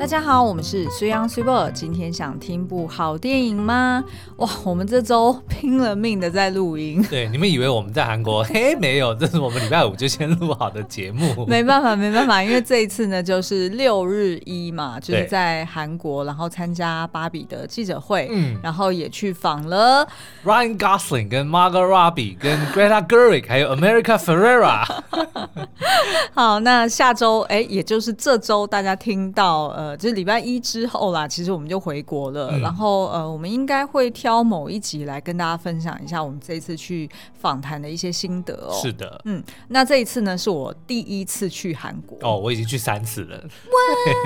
大家好，我们是虽央虽报。今天想听部好电影吗？哇，我们这周拼了命的在录音。对，你们以为我们在韩国？嘿，没有，这是我们礼拜五就先录好的节目。没办法，没办法，因为这一次呢，就是六日一嘛，就是在韩国，然后参加芭比的记者会，嗯，然后也去访了 Ryan Gosling 跟 Margot Robbie 跟 Greta Gerwig 还有 America Ferrera。好，那下周哎，也就是这周大家听到呃。就是礼拜一之后啦，其实我们就回国了。嗯、然后呃，我们应该会挑某一集来跟大家分享一下我们这一次去访谈的一些心得哦。是的，嗯，那这一次呢是我第一次去韩国哦，我已经去三次了?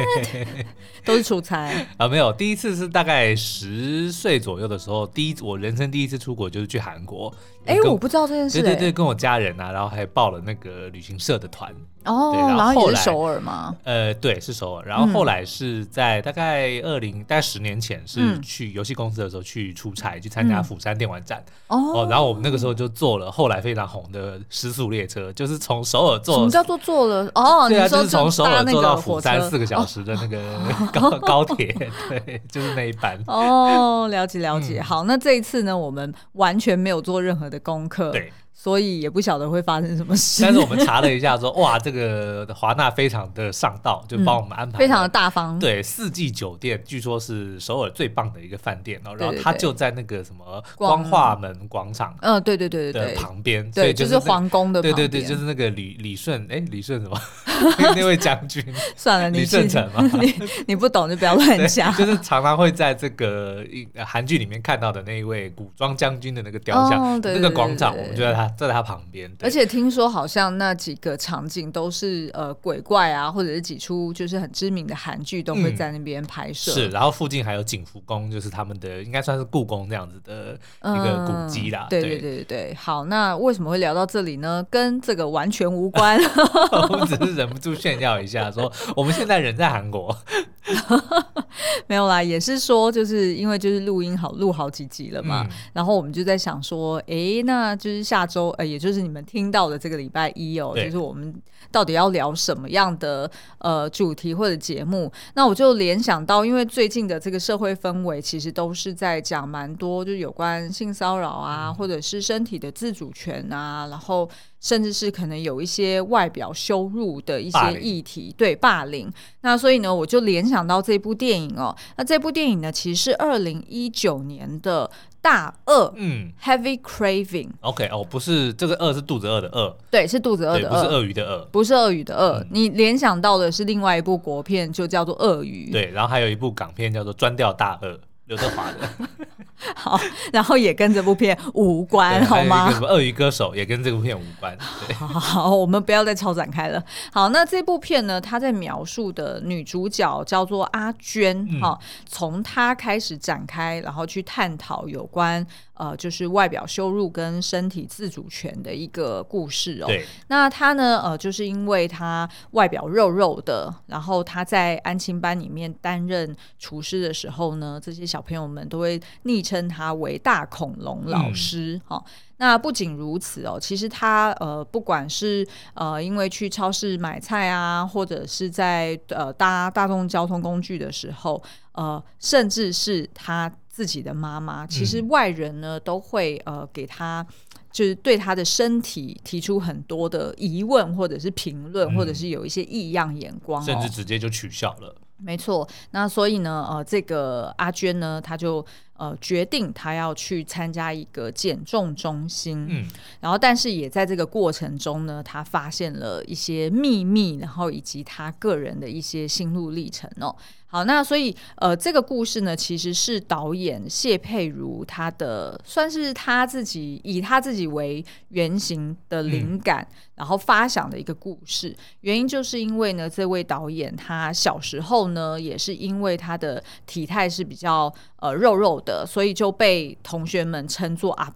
都是出差啊，没有，第一次是大概十岁左右的时候，第一我人生第一次出国就是去韩国。哎，我不知道这件事。对对对，跟我家人啊，然后还报了那个旅行社的团。哦，对，然后也是首尔吗？呃，对，是首尔。然后后来是在大概二零，大概十年前是去游戏公司的时候去出差，去参加釜山电玩展。哦，然后我们那个时候就坐了后来非常红的时速列车，就是从首尔坐。什么叫做坐了？哦，对啊，就是从首尔坐到釜山四个小时的那个 高高铁，对，就是那一班。哦，了解了解。好，那这一次呢，我们完全没有做任何的功课。对。所以也不晓得会发生什么事，但是我们查了一下说，说哇，这个华纳非常的上道，就帮我们安排、嗯、非常的大方。对，四季酒店据说是首尔最棒的一个饭店然后，然后它就在那个什么光化门广场，嗯，对对对对的旁边，对，就是皇宫的，对对对，就是那个李李顺，哎，李顺什么？那位将军。算了，李顺成嘛，你你不懂就不要乱讲。就是常常会在这个韩剧里面看到的那一位古装将军的那个雕像，那个广场，我们就在他。在他旁边，而且听说好像那几个场景都是呃鬼怪啊，或者是几出就是很知名的韩剧都会在那边拍摄。是，然后附近还有景福宫，就是他们的应该算是故宫这样子的一个古迹啦。对对对对，好，那为什么会聊到这里呢？跟这个完全无关，我只是忍不住炫耀一下，说我们现在人在韩国。没有啦，也是说就是因为就是录音好录好几集了嘛，然后我们就在想说，哎，那就是下周。呃，也就是你们听到的这个礼拜一哦，就是我们到底要聊什么样的呃主题或者节目？那我就联想到，因为最近的这个社会氛围其实都是在讲蛮多，就有关性骚扰啊，或者是身体的自主权啊，然后甚至是可能有一些外表羞辱的一些议题，霸。对霸凌。那所以呢，我就联想到这部电影哦。那这部电影呢，其实是二零一九年的。大饿，嗯，Heavy Craving，OK，哦，不是这个饿是肚子饿的饿，对，是肚子饿的饿，不是鳄鱼的鳄，不是鳄鱼的饿，你联想到的是另外一部国片，就叫做《鳄鱼》，对，然后还有一部港片叫做《专钓大鳄》。刘德华的，好，然后也跟这部片无关，好吗？什么鳄鱼歌手也跟这部片无关。好，好，好，我们不要再超展开了。好，那这部片呢，它在描述的女主角叫做阿娟，哈、嗯，从她开始展开，然后去探讨有关呃，就是外表羞辱跟身体自主权的一个故事哦。对，那他呢，呃，就是因为他外表肉肉的，然后他在安亲班里面担任厨师的时候呢，这些。小朋友们都会昵称他为大恐龙老师，哈、嗯。那不仅如此哦，其实他呃，不管是呃，因为去超市买菜啊，或者是在呃搭大众交通工具的时候，呃，甚至是他自己的妈妈，其实外人呢都会呃给他，就是对他的身体提出很多的疑问，或者是评论，嗯、或者是有一些异样眼光、哦，甚至直接就取笑了。没错，那所以呢，呃，这个阿娟呢，她就呃决定她要去参加一个减重中心，嗯，然后但是也在这个过程中呢，她发现了一些秘密，然后以及她个人的一些心路历程哦。好，那所以呃，这个故事呢，其实是导演谢佩如他的算是他自己以他自己为原型的灵感，嗯、然后发想的一个故事。原因就是因为呢，这位导演他小时候呢，也是因为他的体态是比较呃肉肉的，所以就被同学们称作阿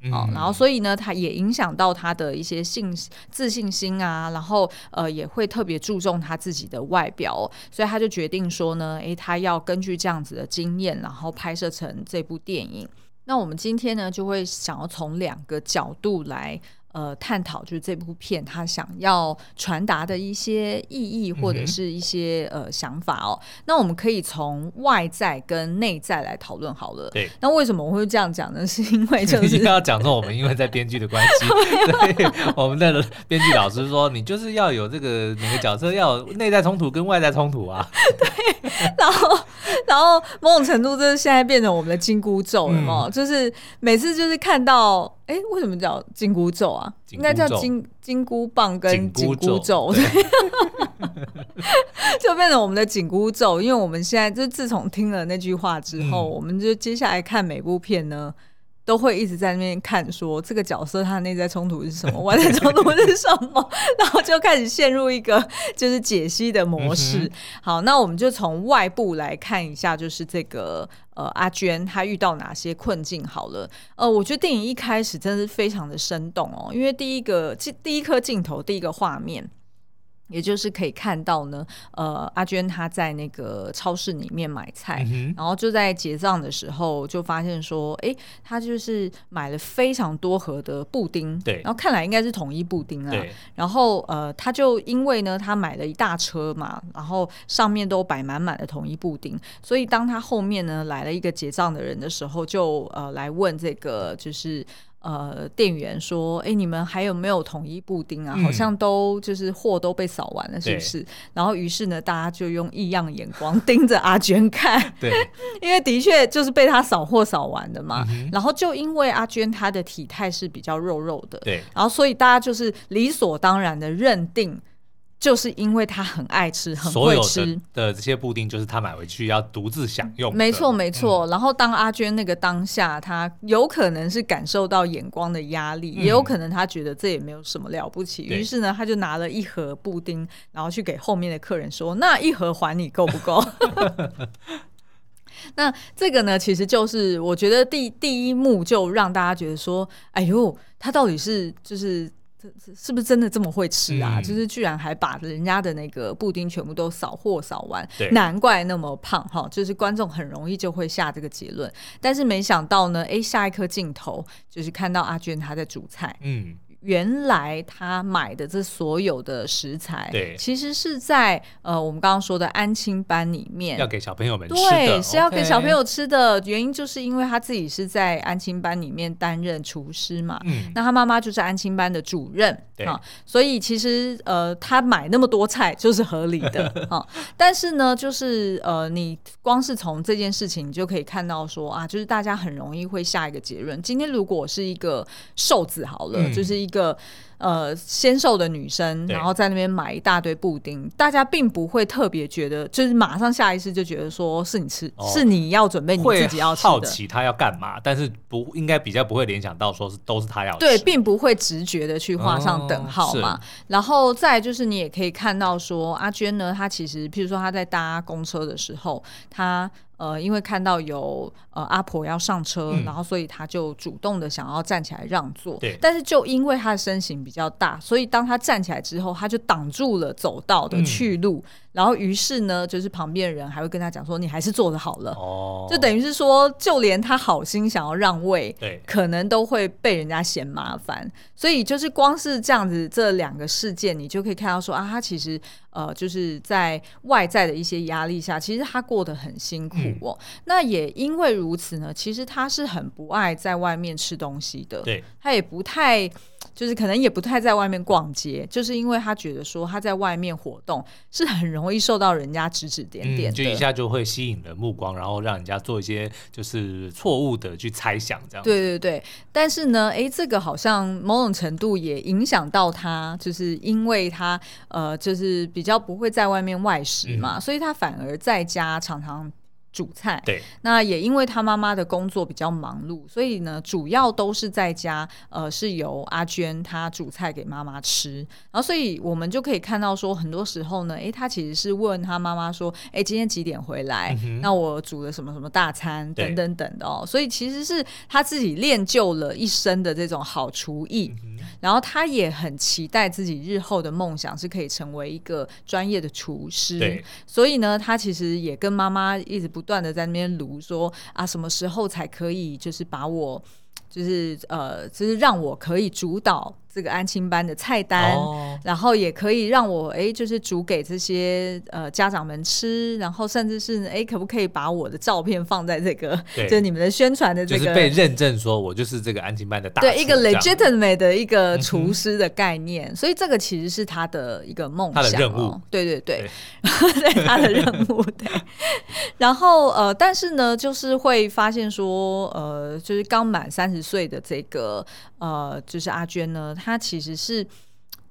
肥啊。然后所以呢，他也影响到他的一些信自信心啊，然后呃也会特别注重他自己的外表，所以他就决定说。呢，诶，他要根据这样子的经验，然后拍摄成这部电影。那我们今天呢，就会想要从两个角度来呃探讨，就是这部片他想要传达的一些意义或者是一些、嗯、呃想法哦。那我们可以从外在跟内在来讨论好了。对，那为什么我会这样讲呢？是因为就是 要讲说我们因为在编剧的关系，对，我们的编剧老师说，你就是要有这个每个角色要有内在冲突跟外在冲突啊。对，然后 然后某种程度就是现在变成我们的紧箍咒了嘛，嗯、就是每次就是看到，哎，为什么叫紧箍咒啊？应该叫金金箍棒跟紧箍咒，对，就变成我们的紧箍咒。因为我们现在就自从听了那句话之后，嗯、我们就接下来看每部片呢。都会一直在那边看，说这个角色他的内在冲突是什么，外在冲突是什么，然后就开始陷入一个就是解析的模式。嗯、好，那我们就从外部来看一下，就是这个呃阿娟她遇到哪些困境。好了，呃，我觉得电影一开始真的是非常的生动哦，因为第一个第一颗镜头，第一个画面。也就是可以看到呢，呃，阿娟她在那个超市里面买菜，嗯、然后就在结账的时候就发现说，哎，她就是买了非常多盒的布丁，对，然后看来应该是统一布丁啊，对然后呃，她就因为呢，她买了一大车嘛，然后上面都摆满满的统一布丁，所以当她后面呢来了一个结账的人的时候，就呃来问这个就是。呃，店员说：“哎，你们还有没有统一布丁啊？嗯、好像都就是货都被扫完了，是不是？”然后于是呢，大家就用异样眼光 盯着阿娟看。对，因为的确就是被他扫货扫完的嘛。嗯、然后就因为阿娟她的体态是比较肉肉的，对，然后所以大家就是理所当然的认定。就是因为他很爱吃，很会吃的，的这些布丁，就是他买回去要独自享用。没错，没错。然后当阿娟那个当下，他有可能是感受到眼光的压力，嗯、也有可能他觉得这也没有什么了不起。于是呢，他就拿了一盒布丁，然后去给后面的客人说：“那一盒还你够不够？” 那这个呢，其实就是我觉得第第一幕就让大家觉得说：“哎呦，他到底是就是。”是不是真的这么会吃啊？嗯、就是居然还把人家的那个布丁全部都扫货扫完，难怪那么胖哈！就是观众很容易就会下这个结论，但是没想到呢，哎，下一颗镜头就是看到阿娟她在煮菜，嗯。原来他买的这所有的食材，对，其实是在呃我们刚刚说的安亲班里面要给小朋友们吃的，对，是要给小朋友吃的。原因就是因为他自己是在安亲班里面担任厨师嘛，嗯，那他妈妈就是安亲班的主任，对啊，所以其实呃他买那么多菜就是合理的 啊。但是呢，就是呃你光是从这件事情，你就可以看到说啊，就是大家很容易会下一个结论。今天如果是一个瘦子好了，嗯、就是一一个呃纤瘦的女生，然后在那边买一大堆布丁，大家并不会特别觉得，就是马上下意识就觉得说是你吃，哦、是你要准备你自己要吃的。好奇他要干嘛，但是不应该比较不会联想到说是都是他要吃。对，并不会直觉的去画上等号嘛。哦、然后再就是你也可以看到说阿娟呢，她其实譬如说她在搭公车的时候，她。呃，因为看到有呃阿婆要上车，嗯、然后所以他就主动的想要站起来让座。对，但是就因为他的身形比较大，所以当他站起来之后，他就挡住了走道的去路。嗯然后，于是呢，就是旁边的人还会跟他讲说：“你还是坐着好了。”哦，就等于是说，就连他好心想要让位，对，可能都会被人家嫌麻烦。所以，就是光是这样子，这两个事件，你就可以看到说啊，他其实呃，就是在外在的一些压力下，其实他过得很辛苦哦。嗯、那也因为如此呢，其实他是很不爱在外面吃东西的。对，他也不太。就是可能也不太在外面逛街，就是因为他觉得说他在外面活动是很容易受到人家指指点点，就一下就会吸引了目光，然后让人家做一些就是错误的去猜想这样。对对对，但是呢，哎，这个好像某种程度也影响到他，就是因为他呃，就是比较不会在外面外食嘛，嗯、所以他反而在家常常。煮菜，对，那也因为他妈妈的工作比较忙碌，所以呢，主要都是在家，呃，是由阿娟她煮菜给妈妈吃，然后所以我们就可以看到说，很多时候呢，诶，他其实是问他妈妈说，诶，今天几点回来？嗯、那我煮了什么什么大餐等等等的哦，所以其实是他自己练就了一身的这种好厨艺。嗯然后他也很期待自己日后的梦想是可以成为一个专业的厨师，所以呢，他其实也跟妈妈一直不不断的在那边炉说啊，什么时候才可以就是把我就是呃，就是让我可以主导这个安亲班的菜单，哦、然后也可以让我哎，就是煮给这些呃家长们吃，然后甚至是哎，可不可以把我的照片放在这个，对。就是你们的宣传的这个，就是被认证说我就是这个安亲班的大对一个 legitimate 的一个厨师的概念，嗯、所以这个其实是他的一个梦想，他的任务，对对对，对，对他的任务对。然后呃，但是呢，就是会发现说呃，就是刚满三十岁的这个呃，就是阿娟呢。他其实是，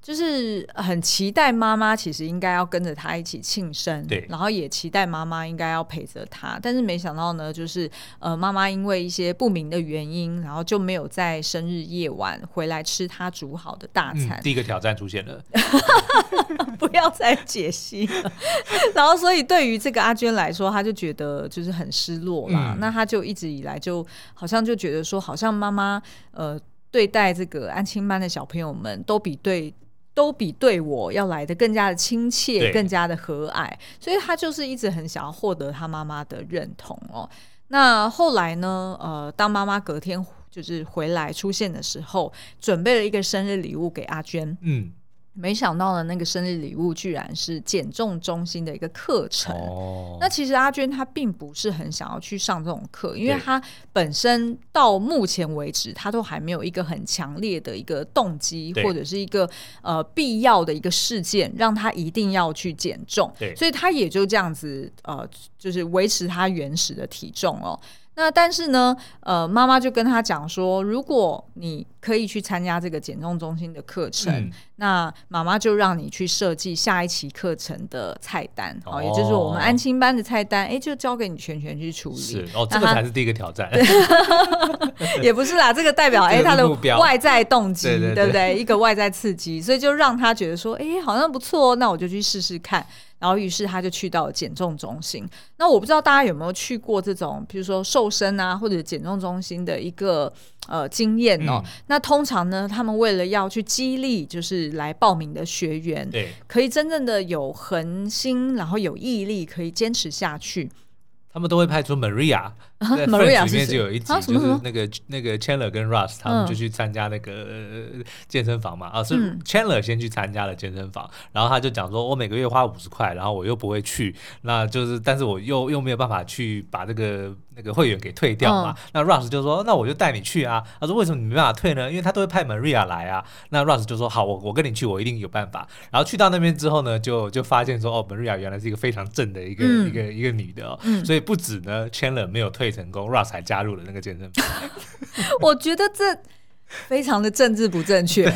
就是很期待妈妈，其实应该要跟着他一起庆生，对，然后也期待妈妈应该要陪着他，但是没想到呢，就是呃，妈妈因为一些不明的原因，然后就没有在生日夜晚回来吃他煮好的大餐。嗯，第一个挑战出现了，不要再解析了。然后，所以对于这个阿娟来说，她就觉得就是很失落啦。嗯，那她就一直以来就好像就觉得说，好像妈妈呃。对待这个安亲班的小朋友们，都比对都比对我要来的更加的亲切，更加的和蔼，所以他就是一直很想要获得他妈妈的认同哦。那后来呢？呃，当妈妈隔天就是回来出现的时候，准备了一个生日礼物给阿娟。嗯。没想到呢，那个生日礼物居然是减重中心的一个课程。哦，那其实阿娟她并不是很想要去上这种课，因为她本身到目前为止，她都还没有一个很强烈的一个动机，或者是一个呃必要的一个事件，让她一定要去减重。对，所以她也就这样子呃，就是维持她原始的体重哦。那但是呢，呃，妈妈就跟他讲说，如果你可以去参加这个减重中心的课程，嗯、那妈妈就让你去设计下一期课程的菜单，哦，哦，也就是我们安亲班的菜单，哎，就交给你全权去处理。是哦，这个才是第一个挑战。也不是啦，这个代表哎他的外在动机，对，不对？一个外在刺激，所以就让他觉得说，哎，好像不错，那我就去试试看。然后，于是他就去到了减重中心。那我不知道大家有没有去过这种，比如说瘦身啊，或者减重中心的一个呃经验哦。嗯、那通常呢，他们为了要去激励，就是来报名的学员，对，可以真正的有恒心，然后有毅力，可以坚持下去。他们都会派出 Maria，在 Friends 里面就有一集，就是那个那个 Chandler 跟 Russ 他们就去参加那个健身房嘛。啊，是 Chandler 先去参加了健身房，然后他就讲说，我每个月花五十块，然后我又不会去，那就是，但是我又又没有办法去把这个。那个会员给退掉嘛？嗯、那 Russ 就说：“那我就带你去啊。”他说：“为什么你没办法退呢？因为他都会派 Maria 来啊。”那 Russ 就说：“好，我我跟你去，我一定有办法。”然后去到那边之后呢，就就发现说：“哦，Maria 原来是一个非常正的一个、嗯、一个一个女的哦。嗯”所以不止呢，Chandler 没有退成功，Russ 才加入了那个健身房。我觉得这。非常的政治不正确，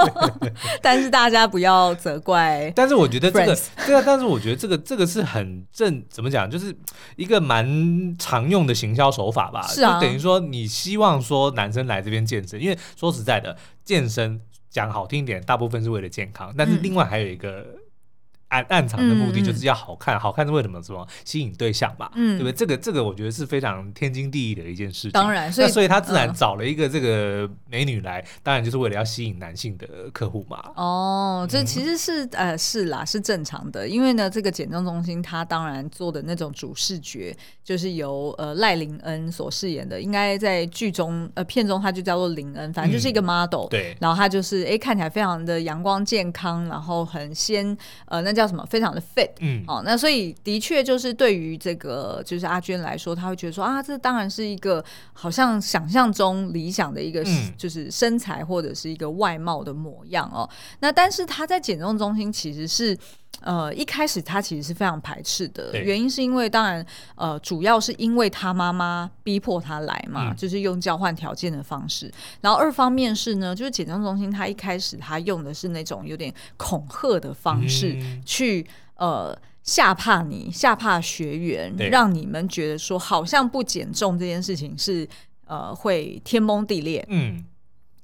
但是大家不要责怪。但是我觉得这个，对啊，但是我觉得这个这个是很正，怎么讲，就是一个蛮常用的行销手法吧。是啊，就等于说你希望说男生来这边健身，因为说实在的，健身讲好听一点，大部分是为了健康，但是另外还有一个。暗暗藏的目的就是要好看，嗯、好看是为什么？什么吸引对象吧，嗯、对不对？这个这个我觉得是非常天经地义的一件事情。当然，所以所以他自然找了一个这个美女来，嗯、当然就是为了要吸引男性的客户嘛。哦，这其实是、嗯、呃是啦，是正常的。因为呢，这个减重中心他当然做的那种主视觉，就是由呃赖林恩所饰演的，应该在剧中呃片中他就叫做林恩，反正就是一个 model、嗯。对，然后他就是哎看起来非常的阳光健康，然后很鲜呃那。叫什么？非常的 fit，嗯，哦，那所以的确就是对于这个就是阿娟来说，她会觉得说啊，这当然是一个好像想象中理想的一个就是身材或者是一个外貌的模样哦。那但是她在减重中心其实是呃一开始他其实是非常排斥的，原因是因为当然呃主要是因为他妈妈逼迫他来嘛，嗯、就是用交换条件的方式。然后二方面是呢，就是减重中心他一开始他用的是那种有点恐吓的方式。嗯去呃吓怕你，吓怕学员，让你们觉得说好像不减重这件事情是呃会天崩地裂。嗯。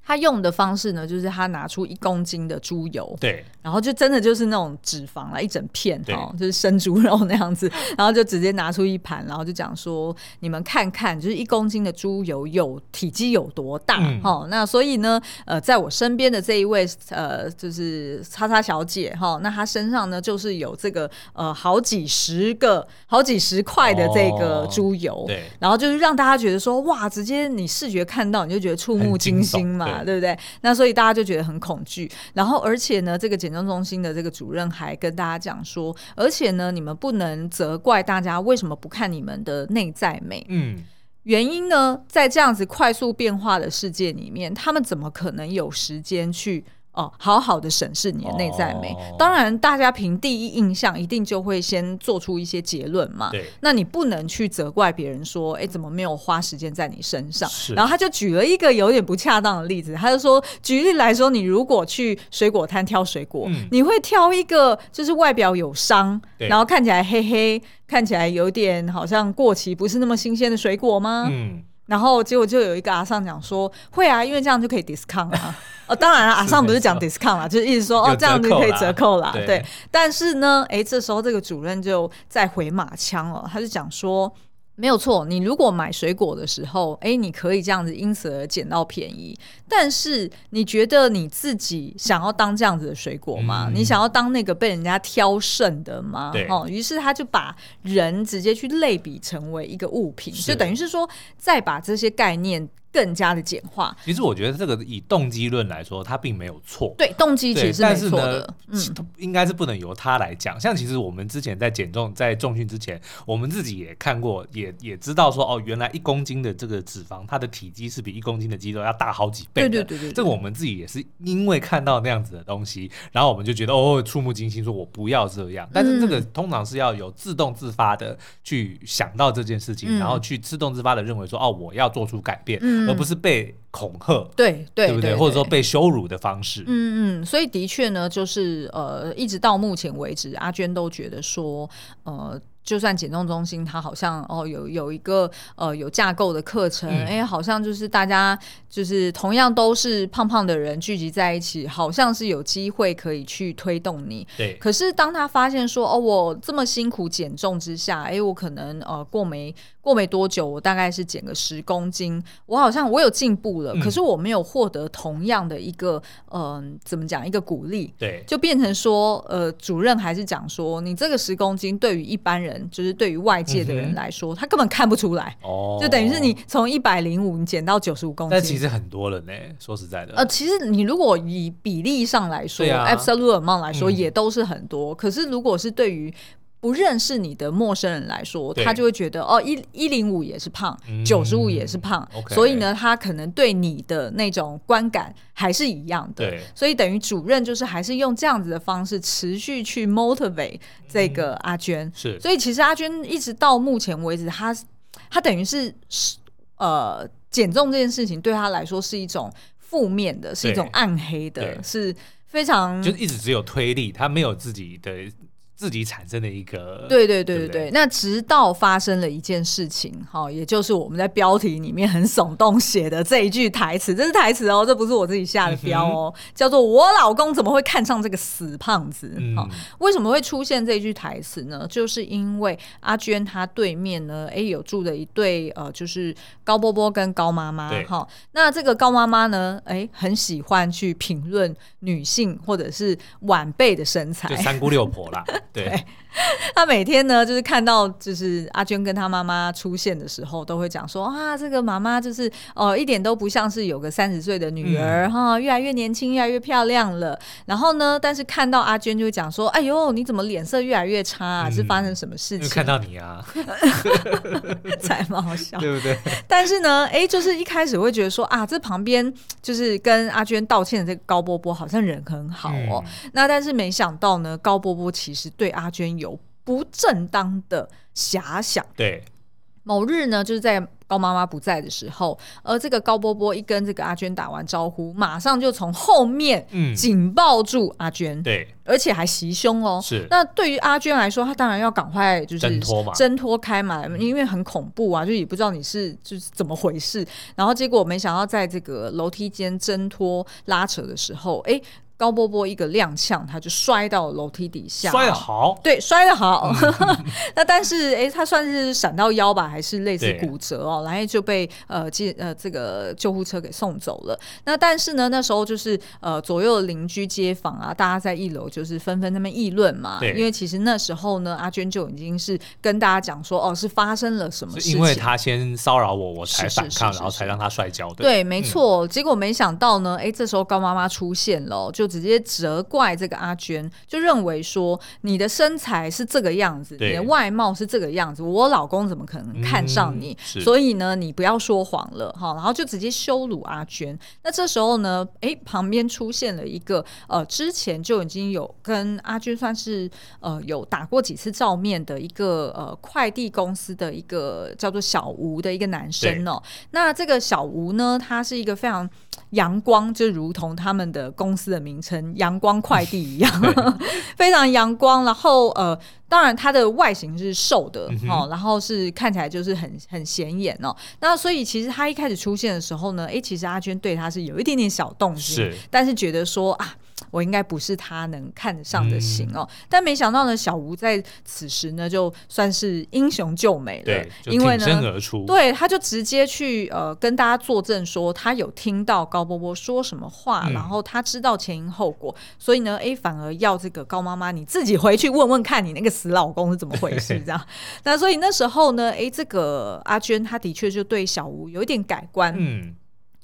他用的方式呢，就是他拿出一公斤的猪油，对，然后就真的就是那种脂肪了，一整片哈，对就是生猪肉那样子，然后就直接拿出一盘，然后就讲说，你们看看，就是一公斤的猪油有体积有多大哈、嗯？那所以呢，呃，在我身边的这一位呃，就是叉叉小姐哈，那她身上呢就是有这个呃好几十个、好几十块的这个猪油，哦、对，然后就是让大家觉得说，哇，直接你视觉看到你就觉得触目惊心嘛。嘛，对，对不对？那所以大家就觉得很恐惧。然后而且呢，这个减重中心的这个主任还跟大家讲说，而且呢，你们不能责怪大家为什么不看你们的内在美。嗯。原因呢，在这样子快速变化的世界里面，他们怎么可能有时间去哦好好的审视你的内在美？哦、当然，大家凭第一印象一定就会先做出一些结论嘛。对，那你不能去责怪别人说，哎，怎么没有花时间在你身上？是然后他就举了一个有点不恰当的例子，他就说，举例来说，你如果去水果摊挑水果，嗯、你会挑一个就是外表有伤，然后看起来黑黑。看起来有点好像过期，不是那么新鲜的水果吗？嗯，然后结果就有一个阿尚讲说会啊，因为这样就可以 discount 啊。哦，当然了，阿尚不是讲 discount 啦，就是意思说哦，这样就可以折扣啦。对，对，但是呢，哎，这时候这个主任就在回马枪了，他就讲说。没有错，你如果买水果的时候，哎，你可以这样子因此而捡到便宜。但是你觉得你自己想要当这样子的水果吗？嗯、你想要当那个被人家挑剩的吗？哦，于是他就把人直接去类比成为一个物品，就等于是说，再把这些概念。更加的简化。其实我觉得这个以动机论来说，它并没有错。对，动机其实是没错的。嗯，应该是不能由他来讲。像其实我们之前在减重、在重训之前，我们自己也看过，也也知道说，哦，原来一公斤的这个脂肪，它的体积是比一公斤的肌肉要大好几倍的。对对对对，这个我们自己也是因为看到那样子的东西，然后我们就觉得哦，触目惊心，说我不要这样。但是这个通常是要有自动自发的去想到这件事情，然后去自动自发的认为说，哦，我要做出改变。而不是被恐吓，对对，对不对？或者说被羞辱的方式，嗯嗯，所以的确呢，就是呃，一直到目前为止，阿娟都觉得说，呃。就算减重中心，它好像哦有有一个呃有架构的课程，哎、嗯，好像就是大家就是同样都是胖胖的人聚集在一起，好像是有机会可以去推动你。对。可是当他发现说哦，我这么辛苦减重之下，哎，我可能呃过没过没多久，我大概是减个十公斤，我好像我有进步了，嗯、可是我没有获得同样的一个嗯、呃、怎么讲一个鼓励，对，就变成说呃主任还是讲说你这个十公斤对于一般人。就是对于外界的人来说，嗯、他根本看不出来，哦、就等于是你从一百零五你减到九十五公斤，但其实很多人呢。说实在的，呃，其实你如果以比例上来说、啊、，absolute amount 来说，也都是很多。嗯、可是如果是对于不认识你的陌生人来说，他就会觉得哦，一一零五也是胖，九十五也是胖，嗯、所以呢，他可能对你的那种观感还是一样的。所以等于主任就是还是用这样子的方式持续去 motivate 这个阿娟。嗯、是，所以其实阿娟一直到目前为止，他他等于是呃减重这件事情对他来说是一种负面的，是一种暗黑的，是非常就是一直只有推力，他没有自己的。自己产生的一个，对对对对对。那直到发生了一件事情，哈，也就是我们在标题里面很耸动写的这一句台词，这是台词哦，这不是我自己下的标哦，嗯、叫做“我老公怎么会看上这个死胖子”嗯。为什么会出现这句台词呢？就是因为阿娟她对面呢，哎，有住的一对呃，就是高波波跟高妈妈，哈。那这个高妈妈呢，哎，很喜欢去评论女性或者是晚辈的身材，就三姑六婆啦。对，他每天呢，就是看到就是阿娟跟他妈妈出现的时候，都会讲说啊，这个妈妈就是哦、呃，一点都不像是有个三十岁的女儿哈、嗯，越来越年轻，越来越漂亮了。然后呢，但是看到阿娟就会讲说，哎呦，你怎么脸色越来越差啊？嗯、是发生什么事情？看到你啊，才蛮好笑，对不对？但是呢，哎，就是一开始会觉得说啊，这旁边就是跟阿娟道歉的这个高波波好像人很好哦。嗯、那但是没想到呢，高波波其实对。对阿娟有不正当的遐想。对，某日呢，就是在高妈妈不在的时候，而这个高波波一跟这个阿娟打完招呼，马上就从后面紧抱住阿娟。对。而且还袭胸哦，是。那对于阿娟来说，她当然要赶快就是挣脱嘛，挣脱开嘛，因为很恐怖啊，就也不知道你是就是怎么回事。然后结果没想到在这个楼梯间挣脱拉扯的时候，哎，高波波一个踉跄，他就摔到楼梯底下，摔得好，对，摔得好。嗯、那但是，哎，他算是闪到腰吧，还是类似骨折哦，然后就被呃救呃这个救护车给送走了。那但是呢，那时候就是呃左右邻居街坊啊，大家在一楼就是纷纷他们议论嘛。对，因为其实那时候呢，阿娟就已经是跟大家讲说，哦，是发生了什么事情？因为他先骚扰我，我才反抗，然后才让他摔跤的。对，没错。嗯、结果没想到呢，哎，这时候高妈妈出现了，就。就直接责怪这个阿娟，就认为说你的身材是这个样子，你的外貌是这个样子，我老公怎么可能看上你？嗯、所以呢，你不要说谎了哈。然后就直接羞辱阿娟。那这时候呢，哎，旁边出现了一个呃，之前就已经有跟阿娟算是呃有打过几次照面的一个呃快递公司的一个叫做小吴的一个男生哦。那这个小吴呢，他是一个非常。阳光就如同他们的公司的名称“阳光快递”一样，非常阳光。然后呃，当然它的外形是瘦的、嗯、哦，然后是看起来就是很很显眼哦。那所以其实他一开始出现的时候呢，哎，其实阿娟对他是有一点点小动心，但是觉得说啊。我应该不是他能看得上的型哦，嗯、但没想到呢，小吴在此时呢，就算是英雄救美了，因为呢，对，他就直接去呃跟大家作证说，他有听到高波波说什么话，嗯、然后他知道前因后果，所以呢，哎，反而要这个高妈妈你自己回去问问看你那个死老公是怎么回事，这样。那所以那时候呢，哎，这个阿娟她的确就对小吴有一点改观，嗯。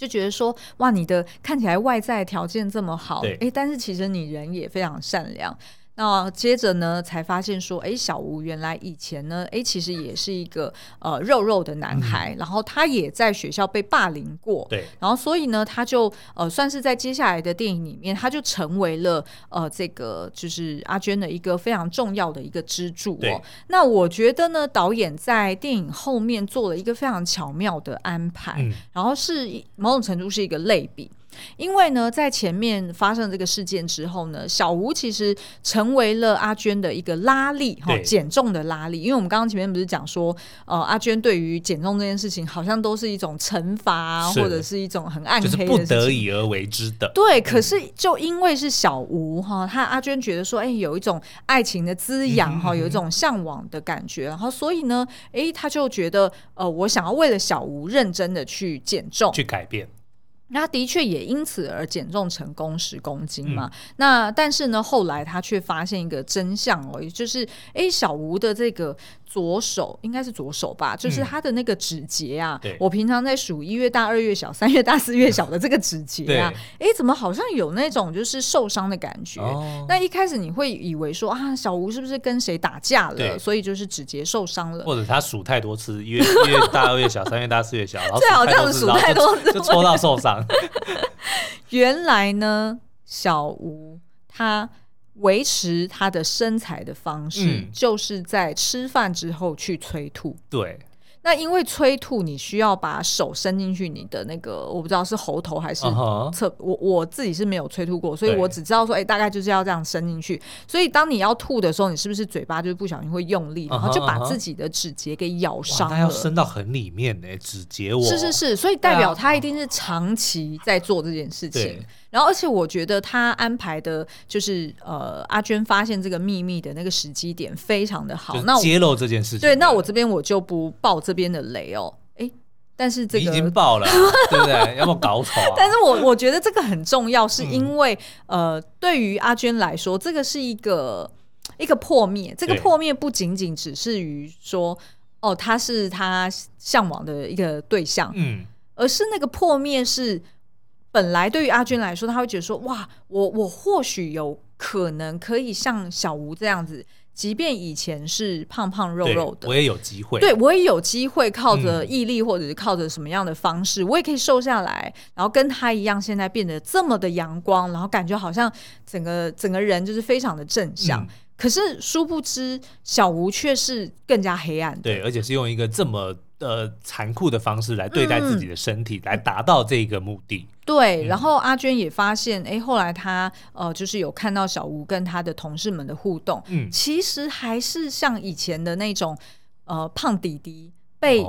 就觉得说，哇，你的看起来外在条件这么好，哎对，但是其实你人也非常善良。那接着呢，才发现说，哎，小吴原来以前呢，哎，其实也是一个呃肉肉的男孩，嗯、然后他也在学校被霸凌过，对，然后所以呢，他就呃算是在接下来的电影里面，他就成为了呃这个就是阿娟的一个非常重要的一个支柱哦。那我觉得呢，导演在电影后面做了一个非常巧妙的安排，嗯、然后是某种程度是一个类比。因为呢，在前面发生这个事件之后呢，小吴其实成为了阿娟的一个拉力哈，对减重的拉力。因为我们刚刚前面不是讲说，呃，阿娟对于减重这件事情，好像都是一种惩罚，或者是一种很暗黑的，就是不得已而为之的。对，可是就因为是小吴哈，他阿娟觉得说，哎，有一种爱情的滋养哈，有一种向往的感觉，然后所以呢，哎，他就觉得，呃，我想要为了小吴认真的去减重，去改变。那的确也因此而减重成功十公斤嘛。嗯、那但是呢，后来他却发现一个真相哦，也就是哎，小吴的这个左手应该是左手吧，就是他的那个指节啊。嗯、我平常在数一月大、二月小、三月大、四月小的这个指节啊，哎对，怎么好像有那种就是受伤的感觉？哦、那一开始你会以为说啊，小吴是不是跟谁打架了，所以就是指节受伤了？或者他数太多次，一月 一月大、二月小、三月大、四月小，然后最好这样数太多次，就戳到受伤。原来呢，小吴他维持他的身材的方式，嗯、就是在吃饭之后去催吐。对。那因为催吐，你需要把手伸进去你的那个，我不知道是喉头还是侧。Uh huh. 我我自己是没有催吐过，所以我只知道说，哎、欸，大概就是要这样伸进去。所以当你要吐的时候，你是不是嘴巴就是不小心会用力，uh uh. 然后就把自己的指节给咬伤了？它要伸到很里面呢，指节我。是是是，所以代表他一定是长期在做这件事情。然后，而且我觉得他安排的，就是呃，阿娟发现这个秘密的那个时机点非常的好。那揭露这件事情，对，那我这边我就不报这边的雷哦。哎，但是这个已经爆了，对不对？要不搞丑啊？但是我我觉得这个很重要，是因为、嗯、呃，对于阿娟来说，这个是一个一个破灭。这个破灭不仅仅只是于说，哦，他是他向往的一个对象，嗯，而是那个破灭是。本来对于阿娟来说，他会觉得说：“哇，我我或许有可能可以像小吴这样子，即便以前是胖胖肉肉的，我也有机会。对，我也有机会靠着毅力，或者是靠着什么样的方式，嗯、我也可以瘦下来，然后跟他一样，现在变得这么的阳光，然后感觉好像整个整个人就是非常的正向。嗯、可是殊不知，小吴却是更加黑暗的，对，而且是用一个这么。”呃，残酷的方式来对待自己的身体，嗯、来达到这个目的。对，嗯、然后阿娟也发现，哎，后来她呃，就是有看到小吴跟他的同事们的互动，嗯，其实还是像以前的那种呃胖弟弟。被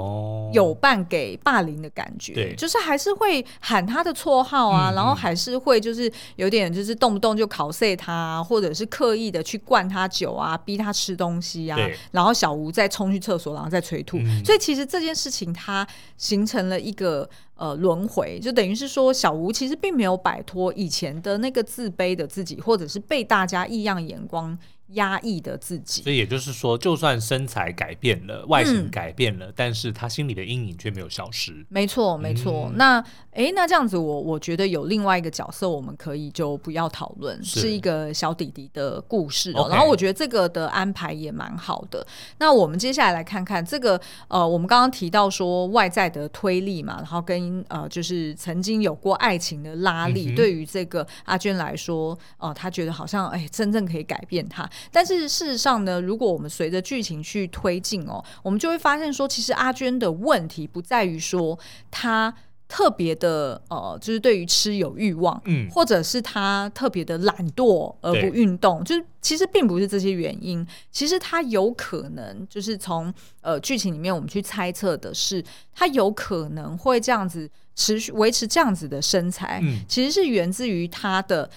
有伴给霸凌的感觉，对，就是还是会喊他的绰号啊，嗯、然后还是会就是有点就是动不动就考碎他、啊，或者是刻意的去灌他酒啊，逼他吃东西啊，然后小吴再冲去厕所，然后再催吐、嗯，所以其实这件事情它形成了一个呃轮回，就等于是说小吴其实并没有摆脱以前的那个自卑的自己，或者是被大家异样眼光压抑的自己，所以也就是说，就算身材改变了，外形改变了，嗯、但是他心里的阴影却没有消失。没错，没错。嗯、那哎，那这样子我，我我觉得有另外一个角色，我们可以就不要讨论，是，是一个小弟弟的故事、哦。然后我觉得这个的安排也蛮好的。那我们接下来来看看这个，呃，我们刚刚提到说外在的推力嘛，然后跟呃，就是曾经有过爱情的拉力，嗯、对于这个阿娟来说，呃，他觉得好像哎，真正可以改变他。但是事实上呢，如果我们随着剧情去推进哦，我们就会发现说，其实阿娟的问题不在于说她特别的呃，就是对于吃有欲望，嗯，或者是她特别的懒惰而不运动，就是其实并不是这些原因。其实她有可能就是从呃剧情里面我们去猜测的是，她有可能会这样子持续维持这样子的身材，嗯，其实是源自于她的。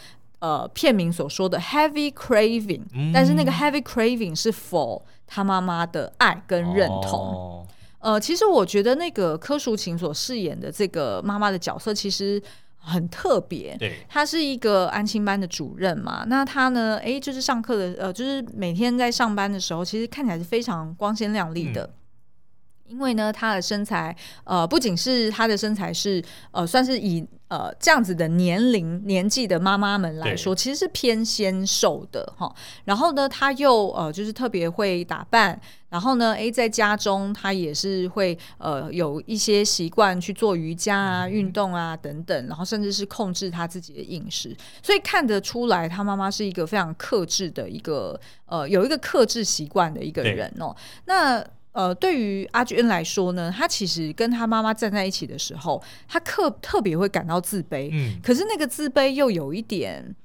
呃，片名所说的 heavy craving，嗯，但是那个 heavy craving 是 for 他妈妈的爱跟认同。哦。呃，其实我觉得那个柯淑琴所饰演的这个妈妈的角色其实很特别。对，她是一个安亲班的主任嘛。那她呢，哎，就是上课的，呃，就是每天在上班的时候，其实看起来是非常光鲜亮丽的。嗯因为呢，她的身材，呃，不仅是她的身材是，呃，算是以呃这样子的年龄年纪的妈妈们来说，其实是偏纤瘦的哈。然后呢，她又呃就是特别会打扮，然后呢，诶，在家中她也是会呃有一些习惯去做瑜伽啊、运动啊等等，然后甚至是控制她自己的饮食，所以看得出来，她妈妈是一个非常克制的一个呃有一个克制习惯的一个人哦。那呃，对于阿娟来说呢，她其实跟她妈妈站在一起的时候，她特特别会感到自卑。嗯，可是那个自卑又有一点，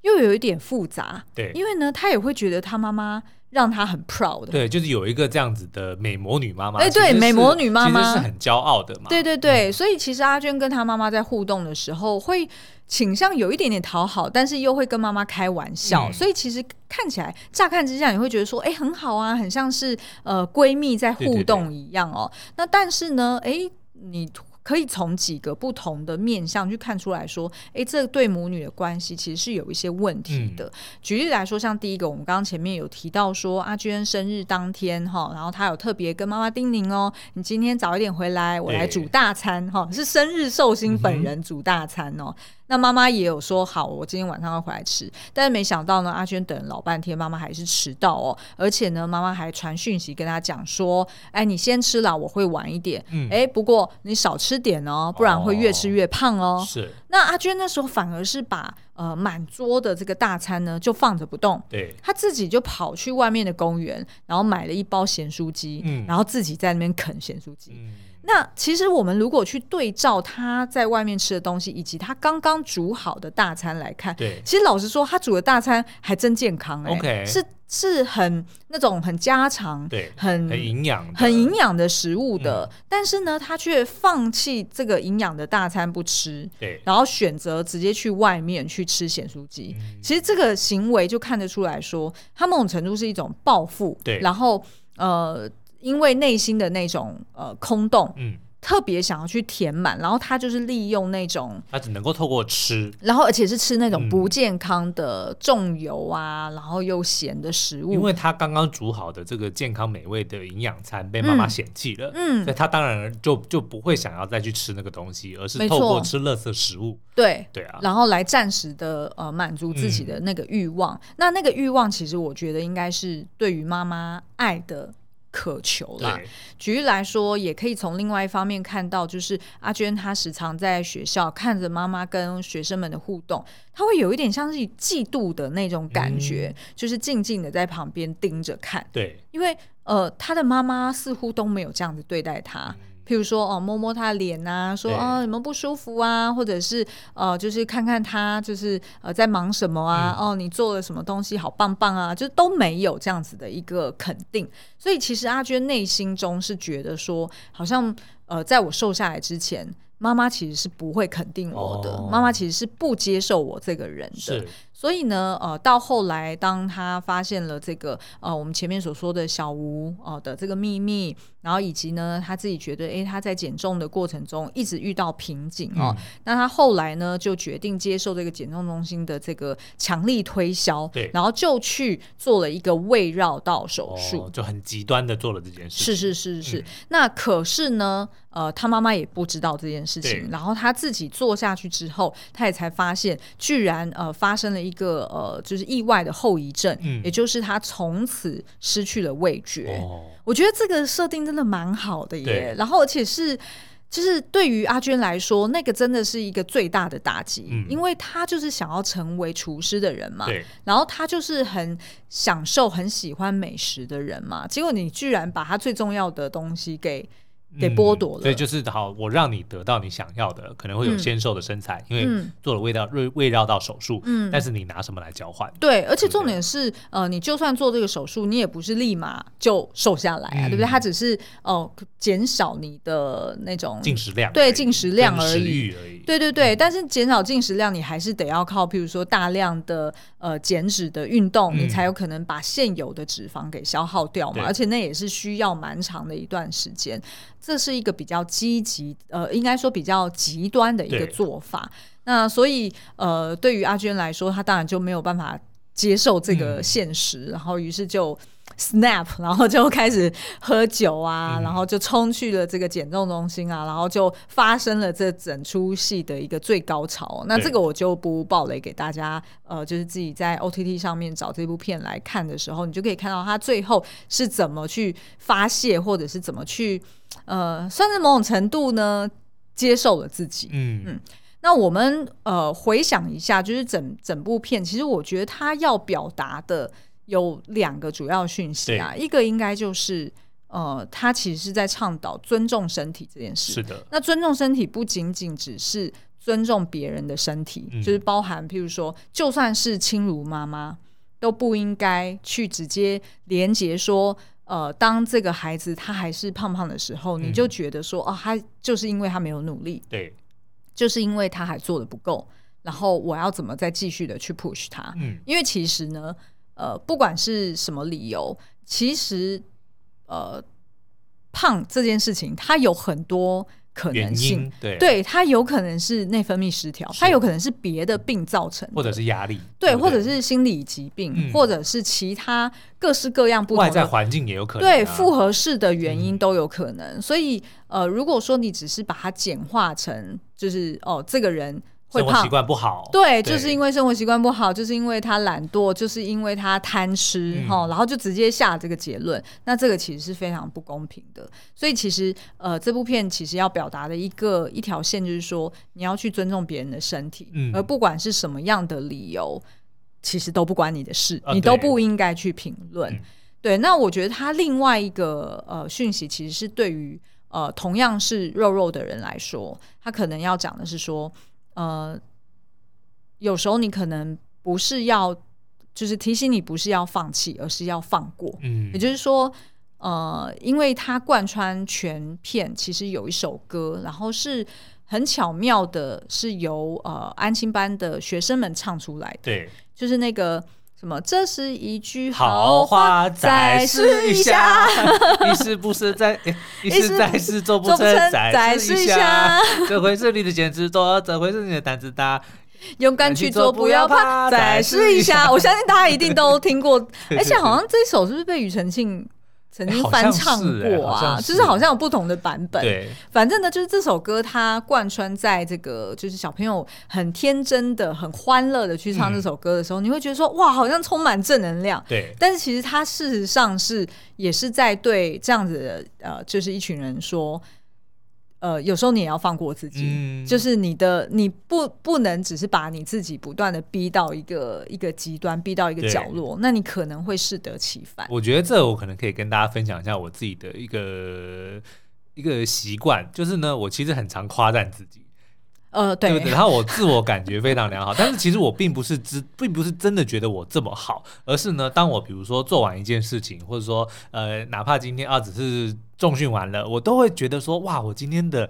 又有一点复杂。对，因为呢，她也会觉得她妈妈让她很 proud。对，就是有一个这样子的美魔女妈妈。哎，对，美魔女妈妈其实是很骄傲的嘛。对对对，嗯，所以其实阿娟跟她妈妈在互动的时候会。倾向有一点点讨好，但是又会跟妈妈开玩笑，嗯，所以其实看起来乍看之下你会觉得说，哎，很好啊，很像是呃闺蜜在互动一样哦。对对对，那但是呢，哎，你。可以从几个不同的面向去看出来说，哎，这对母女的关系其实是有一些问题的。嗯、举例来说，像第一个，我们刚刚前面有提到说，阿娟生日当天哈，然后她有特别跟妈妈叮咛哦，你今天早一点回来，我来煮大餐哈，是生日寿星本人煮大餐哦。嗯、那妈妈也有说好，我今天晚上要回来吃，但是没想到呢，阿娟等了老半天，妈妈还是迟到哦，而且呢，妈妈还传讯息跟她讲说，哎，你先吃了，我会晚一点。哎、嗯，不过你少吃点哦，不然会越吃越胖哦。哦是。那阿娟那时候反而是把呃满桌的这个大餐呢就放着不动，对，她自己就跑去外面的公园，然后买了一包咸酥鸡，嗯，然后自己在那边啃咸酥鸡。嗯。那其实我们如果去对照他在外面吃的东西，以及他刚刚煮好的大餐来看，对，其实老实说，他煮的大餐还真健康哎.是。是很那种很家常，对，很很营养、很营养的食物的，嗯、但是呢，他却放弃这个营养的大餐不吃，对，然后选择直接去外面去吃咸酥鸡。嗯、其实这个行为就看得出来说，他某种程度是一种报复，对，然后呃，因为内心的那种呃空洞，嗯。特别想要去填满，然后他就是利用那种，他只能够透过吃，然后而且是吃那种不健康的重油啊，嗯、然后又咸的食物。因为他刚刚煮好的这个健康美味的营养餐被妈妈嫌弃了，嗯，所以他当然就就不会想要再去吃那个东西，而是透过吃垃圾食物，对对啊，然后来暂时的呃满足自己的那个欲望。嗯、那那个欲望其实我觉得应该是对于妈妈爱的。渴求啦。举例来说，也可以从另外一方面看到，就是阿娟她时常在学校看着妈妈跟学生们的互动，她会有一点像是嫉妒的那种感觉，嗯、就是静静的在旁边盯着看。对，因为呃，她的妈妈似乎都没有这样子对待她。譬如说哦，摸摸他的脸啊，说哦，有没有不舒服啊？或者是呃，就是看看他就是呃在忙什么啊？嗯、哦，你做了什么东西好棒棒啊？就都没有这样子的一个肯定。所以其实阿娟内心中是觉得说，好像呃，在我瘦下来之前。妈妈其实是不会肯定我的，妈妈其实是不接受我这个人的。所以呢，呃，到后来，当他发现了这个呃，我们前面所说的小吴呃的这个秘密，然后以及呢，他自己觉得，哎，他在减重的过程中一直遇到瓶颈哦，嗯、那他后来呢，就决定接受这个减重中心的这个强力推销，对，然后就去做了一个胃绕道手术，哦，就很极端的做了这件事。是是是是，嗯、那可是呢，呃，他妈妈也不知道这件事情，然后他自己做下去之后，他也才发现，居然呃发生了。一个呃，就是意外的后遗症，嗯，也就是他从此失去了味觉。哦，我觉得这个设定真的蛮好的耶。然后，而且是，就是对于阿娟来说，那个真的是一个最大的打击，嗯，因为她就是想要成为厨师的人嘛，对，然后她就是很享受、很喜欢美食的人嘛，结果你居然把她最重要的东西给。给剥夺了，所以就是好，我让你得到你想要的，可能会有纤瘦的身材，因为做了胃道胃胃绕道手术，嗯，但是你拿什么来交换？对，而且重点是，呃，你就算做这个手术，你也不是立马就瘦下来啊，对不对？它只是哦，减少你的那种进食量，对，进食量而已，对对对。但是减少进食量，你还是得要靠，譬如说大量的呃减脂的运动，你才有可能把现有的脂肪给消耗掉嘛，而且那也是需要蛮长的一段时间。这是一个比较积极，呃，应该说比较极端的一个做法。那所以，呃，对于阿娟来说，她当然就没有办法接受这个现实，嗯、然后于是就 snap，然后就开始喝酒啊，嗯、然后就冲去了这个减重中心啊，然后就发生了这整出戏的一个最高潮。那这个我就不爆雷给大家，呃，就是自己在 OTT 上面找这部片来看的时候，你就可以看到他最后是怎么去发泄，或者是怎么去。呃，算是某种程度呢，接受了自己。嗯嗯，那我们呃回想一下，就是整整部片，其实我觉得他要表达的有两个主要讯息啊，一个应该就是呃，他其实是在倡导尊重身体这件事。是的，那尊重身体不仅仅只是尊重别人的身体，嗯、就是包含譬如说，就算是亲如妈妈，都不应该去直接连接说。呃，当这个孩子他还是胖胖的时候，嗯、你就觉得说，哦，他就是因为他没有努力，对，就是因为他还做的不够，然后我要怎么再继续的去 push 他？嗯，因为其实呢，呃，不管是什么理由，其实呃，胖这件事情它有很多。可能性。对，对，它有可能是内分泌失调，它有可能是别的病造成的，或者是压力，对，对对？或者是心理疾病，嗯、或者是其他各式各样不同的外在环境也有可能、啊，对，复合式的原因都有可能。嗯、所以，呃，如果说你只是把它简化成，就是哦，这个人。会胖，生活习惯不好，对，对就是因为生活习惯不好，就是因为他懒惰，就是因为他贪吃，哈、嗯，然后就直接下这个结论，那这个其实是非常不公平的。所以其实，呃，这部片其实要表达的一个一条线，就是说你要去尊重别人的身体，嗯、而不管是什么样的理由，其实都不关你的事，啊、你都不应该去评论。嗯、对，那我觉得他另外一个呃讯息，其实是对于呃同样是肉肉的人来说，他可能要讲的是说。呃，有时候你可能不是要，就是提醒你不是要放弃，而是要放过。嗯，也就是说，呃，因为它贯穿全片，其实有一首歌，然后是很巧妙的，是由呃安心班的学生们唱出来的。对，就是那个。什么？这是一句好话，再试一下。一试 不试再，一试再试做不成，再试一下。这回是你的坚持多，这回是你的胆子大。勇敢去做，不要怕，再试一下。我相信大家一定都听过，而且好像这首是不是被庾澄庆？曾经翻唱过啊，就是好像有不同的版本。对，反正呢，就是这首歌它贯穿在这个，就是小朋友很天真的、很欢乐的去唱这首歌的时候，你会觉得说，哇，好像充满正能量。对，但是其实它事实上是也是在对这样子的呃，就是一群人说。呃，有时候你也要放过自己，嗯、就是你的你不不能只是把你自己不断的逼到一个一个极端，逼到一个角落，那你可能会适得其反。我觉得这我可能可以跟大家分享一下我自己的一个一个习惯，就是呢，我其实很常夸赞自己。呃，对，对，对，然后我自我感觉非常良好，但是其实我并不是知，并不是真的觉得我这么好，而是呢，当我比如说做完一件事情，或者说呃，哪怕今天啊只是重训完了，我都会觉得说哇，我今天的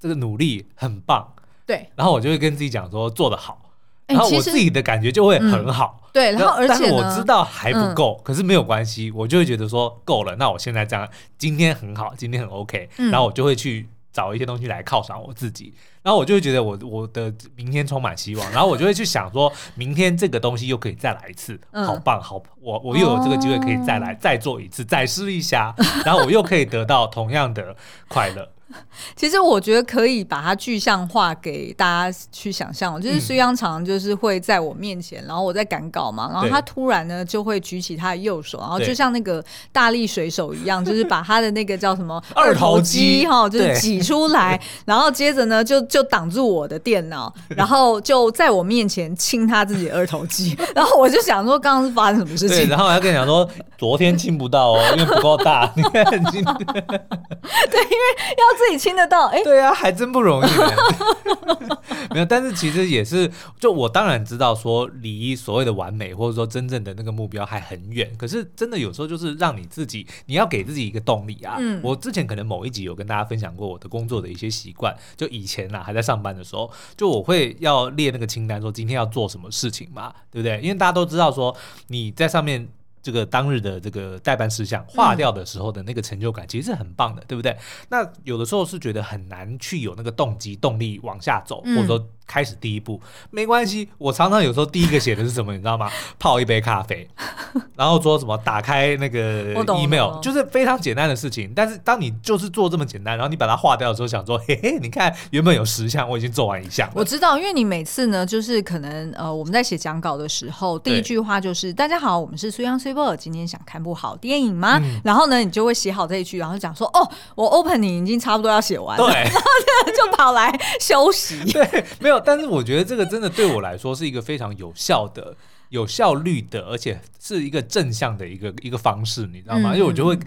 这个努力很棒，对，然后我就会跟自己讲说做得好，然后我自己的感觉就会很好，嗯、对，然后而且但是我知道还不够，嗯、可是没有关系，我就会觉得说够了，那我现在这样，今天很好，今天很 OK，、嗯、然后我就会去。找一些东西来犒赏我自己，然后我就会觉得我我的明天充满希望，然后我就会去想说，明天这个东西又可以再来一次，好棒，好，我我又有这个机会可以再来再做一次，再试一下，然后我又可以得到同样的快乐。其实我觉得可以把它具象化给大家去想象，就是苏央常就是会在我面前，然后我在赶稿嘛，然后他突然呢就会举起他的右手，然后就像那个大力水手一样，就是把他的那个叫什么 二头肌哈，就是挤出来，然后接着呢就就挡住我的电脑，然后就在我面前亲他自己二头肌，然后我就想说刚刚是发生什么事情？对，然后我要跟你讲说，昨天亲不到哦，因为不够大，你看很近。对，因为要。自己亲得到，哎、欸，对啊，还真不容易。没有，但是其实也是，就我当然知道说离所谓的完美或者说真正的那个目标还很远。可是真的有时候就是让你自己，你要给自己一个动力啊。嗯，我之前可能某一集有跟大家分享过我的工作的一些习惯，就以前呐、啊、还在上班的时候，就我会要列那个清单，说今天要做什么事情嘛，对不对？因为大家都知道说你在上面。这个当日的这个代办事项划掉的时候的那个成就感，其实是很棒的，嗯、对不对？那有的时候是觉得很难去有那个动机、动力往下走，嗯、或者说。开始第一步没关系，我常常有时候第一个写的是什么，你知道吗？泡一杯咖啡，然后说什么打开那个 email，就是非常简单的事情。但是当你就是做这么简单，然后你把它划掉的时候，想说 嘿嘿，你看原本有十项，我已经做完一项。我知道，因为你每次呢，就是可能呃，我们在写讲稿的时候，第一句话就是大家好，我们是虽央虽波，今天想看部好电影吗？嗯、然后呢，你就会写好这一句，然后讲说哦，我 opening 已经差不多要写完了，对，然后就跑来休息。对，没有。但是我觉得这个真的对我来说是一个非常有效的、有效率的，而且是一个正向的一个一个方式，你知道吗？嗯、因为我就会。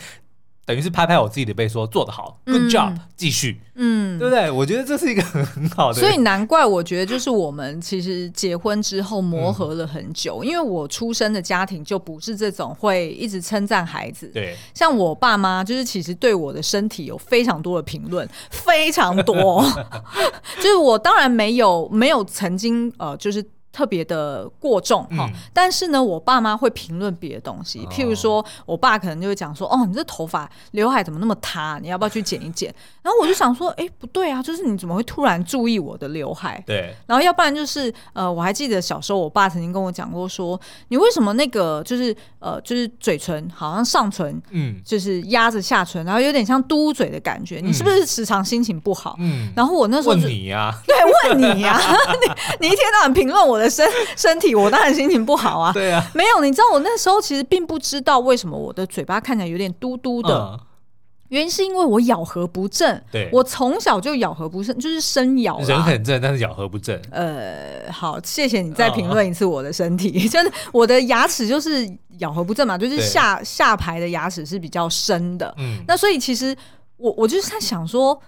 等于是拍拍我自己的背，说做得好，Good job，继续，嗯，对不对？我觉得这是一个很很好的，所以难怪我觉得就是我们其实结婚之后磨合了很久，嗯、因为我出生的家庭就不是这种会一直称赞孩子，对，像我爸妈就是其实对我的身体有非常多的评论，非常多，就是我当然没有没有曾经呃就是。特别的过重哈，嗯、但是呢，我爸妈会评论别的东西，譬如说，我爸可能就会讲说：“哦，你这头发刘海怎么那么塌？你要不要去剪一剪？”然后我就想说：“哎，不对啊，就是你怎么会突然注意我的刘海？”对。然后要不然就是呃，我还记得小时候，我爸曾经跟我讲过说：“你为什么那个就是呃，就是嘴唇好像上唇，嗯，就是压着下唇，然后有点像嘟嘴的感觉？你是不是时常心情不好？”嗯。然后我那时候问你呀，对，问你呀，你你一天到晚评论我的。身身体，我当然心情不好啊。对啊，没有，你知道我那时候其实并不知道为什么我的嘴巴看起来有点嘟嘟的，嗯、原因是因为我咬合不正。对，我从小就咬合不正，就是生咬。人很正，但是咬合不正。呃，好，谢谢你再评论一次我的身体。嗯、就是我的牙齿就是咬合不正嘛，就是下下排的牙齿是比较深的。嗯，那所以其实我我就是在想说，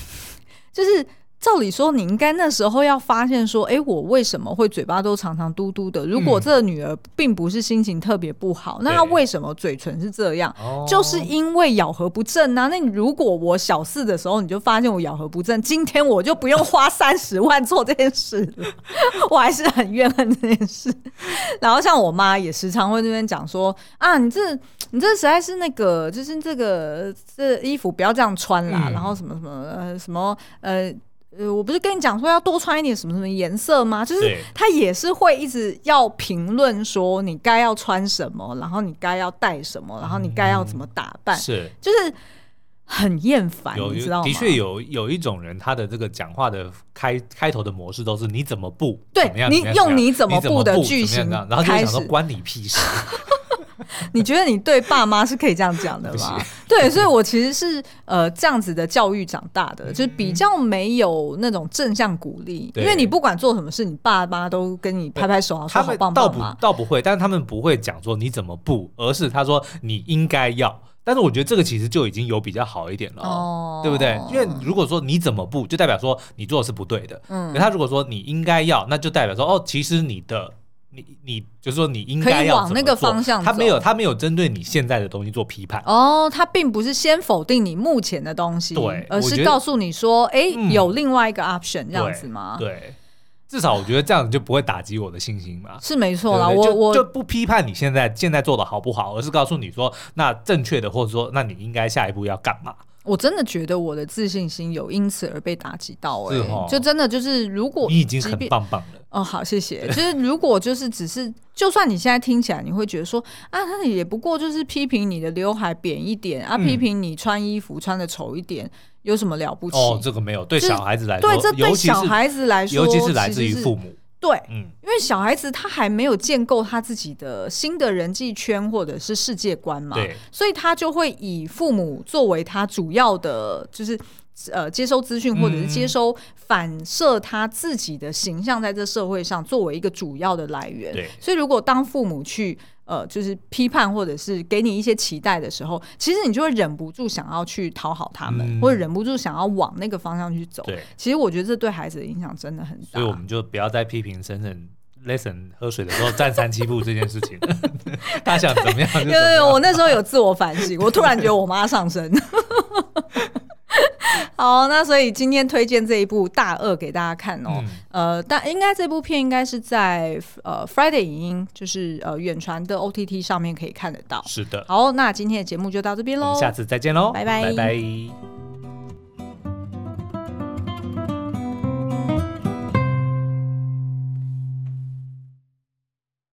就是。照理说，你应该那时候要发现说，哎，我为什么会嘴巴都常常嘟嘟的？如果这个女儿并不是心情特别不好，嗯、那她为什么嘴唇是这样？就是因为咬合不正啊。那你如果我小四的时候你就发现我咬合不正，今天我就不用花三十万做这件事了。我还是很怨恨这件事。然后像我妈也时常会那边讲说，啊，你这你这实在是那个，就是这个这衣服不要这样穿啦，嗯、然后什么什么呃什么呃。呃，我不是跟你讲说要多穿一点什么什么颜色吗？就是他也是会一直要评论说你该要穿什么，然后你该要带什么，然后你该要怎么打扮，是就是很厌烦，你知道吗？的确有有一种人，他的这个讲话的开开头的模式都是你怎么不对，你用你怎么不的句型，然后就想说关你屁事。你觉得你对爸妈是可以这样讲的吗？对，所以我其实是呃这样子的教育长大的，就是比较没有那种正向鼓励，因为你不管做什么事，你爸妈都跟你拍拍手啊，说好棒棒嘛。倒不倒不会，但是他们不会讲说你怎么不，而是他说你应该要。但是我觉得这个其实就已经有比较好一点了，哦，对不对？因为如果说你怎么不，就代表说你做的是不对的。嗯，可他如果说你应该要，那就代表说哦，其实你的你你就是说你应该要往那个方向。他没有他没有针对你现在的东西做批判。哦，他并不是先否定你目前的东西，对，而是告诉你说，哎，有另外一个 option 这样子吗？对。至少我觉得这样就不会打击我的信心嘛。是没错啦，我我就不批判你现在现在做的好不好，而是告诉你说，那正确的或者说，那你应该下一步要干嘛？我真的觉得我的自信心有因此而被打击到哎、欸，就真的就是如果你已经很棒棒了哦，好谢谢。就是如果就是只是，就算你现在听起来你会觉得说 啊，他也不过就是批评你的刘海扁一点啊，批评你穿衣服穿的丑一点。有什么了不起？哦，这个没有，对小孩子来说，对这对小孩子来说，尤其是来自于父母，对，嗯，因为小孩子他还没有建构他自己的新的人际圈或者是世界观嘛，对，所以他就会以父母作为他主要的，就是呃接收资讯或者是接收反射他自己的形象在这社会上作为一个主要的来源，对，所以如果当父母去。呃，就是批判或者是给你一些期待的时候，其实你就会忍不住想要去讨好他们，嗯、或者忍不住想要往那个方向去走。对，其实我觉得这对孩子的影响真的很大。所以我们就不要再批评深圳 lesson 喝水的时候站三七步这件事情。他想怎么样？因为我那时候有自我反省，我突然觉得我妈上身。好，那所以今天推荐这一部《大鳄》给大家看哦。嗯、呃，但应该这部片应该是在呃 Friday 影音，就是呃远传的 OTT 上面可以看得到。是的。好，那今天的节目就到这边喽，下次再见喽，拜拜，拜拜。